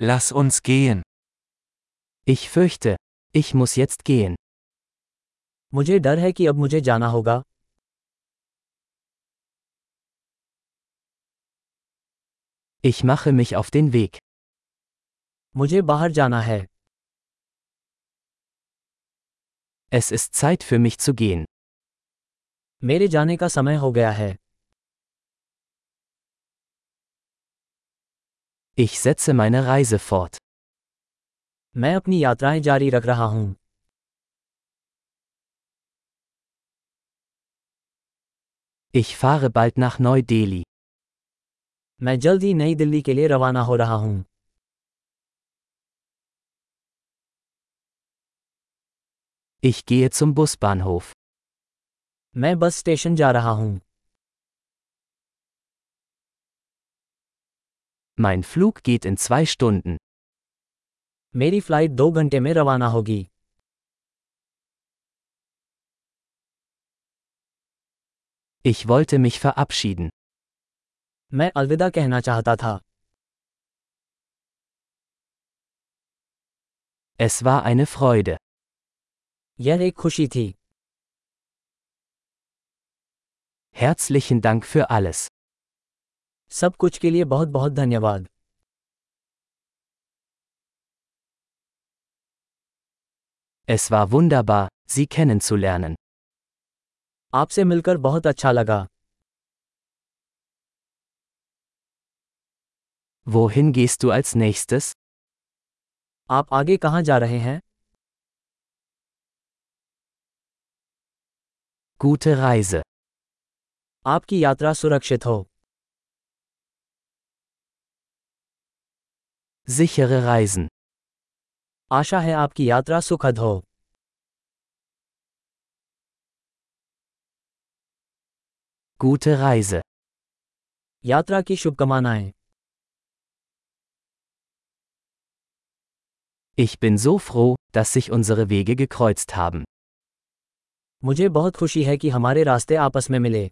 Lass uns gehen. Ich fürchte, ich muss jetzt gehen. मुझे डर है कि अब मुझे जाना होगा Ich mache mich auf den Weg. मुझे बाहर जाना है Es ist Zeit für mich zu gehen. मेरे जाने का समय हो गया है Ich setze meine Reise fort. मैं अपनी यात्राएं जारी रख रहा हूं Ich fahre bald nach Neu-Delhi. मैं जल्द ही नई दिल्ली के लिए रवाना हो रहा हूं Ich gehe zum Busbahnhof. मैं बस स्टेशन जा रहा हूं Mein Flug geht in zwei Stunden. मेरी फ्लाइट दो घंटे में रवाना होगी Ich wollte mich verabschieden. मैं अलविदा कहना चाहता था Es war eine Freude. यह एक खुशी थी Herzlichen Dank für alles. सब कुछ के लिए बहुत बहुत धन्यवाद Es war wunderbar, Sie kennenzulernen. आपसे मिलकर बहुत अच्छा लगा Wohin gehst du als nächstes? आप आगे कहाँ जा रहे हैं Gute Reise. आपकी यात्रा सुरक्षित हो Sichere Reisen. आशा है आपकी यात्रा सुखद हो Gute Reise. यात्रा की शुभकामनाएं Ich bin so froh, dass sich unsere Wege gekreuzt haben. मुझे बहुत खुशी है कि हमारे रास्ते आपस में मिले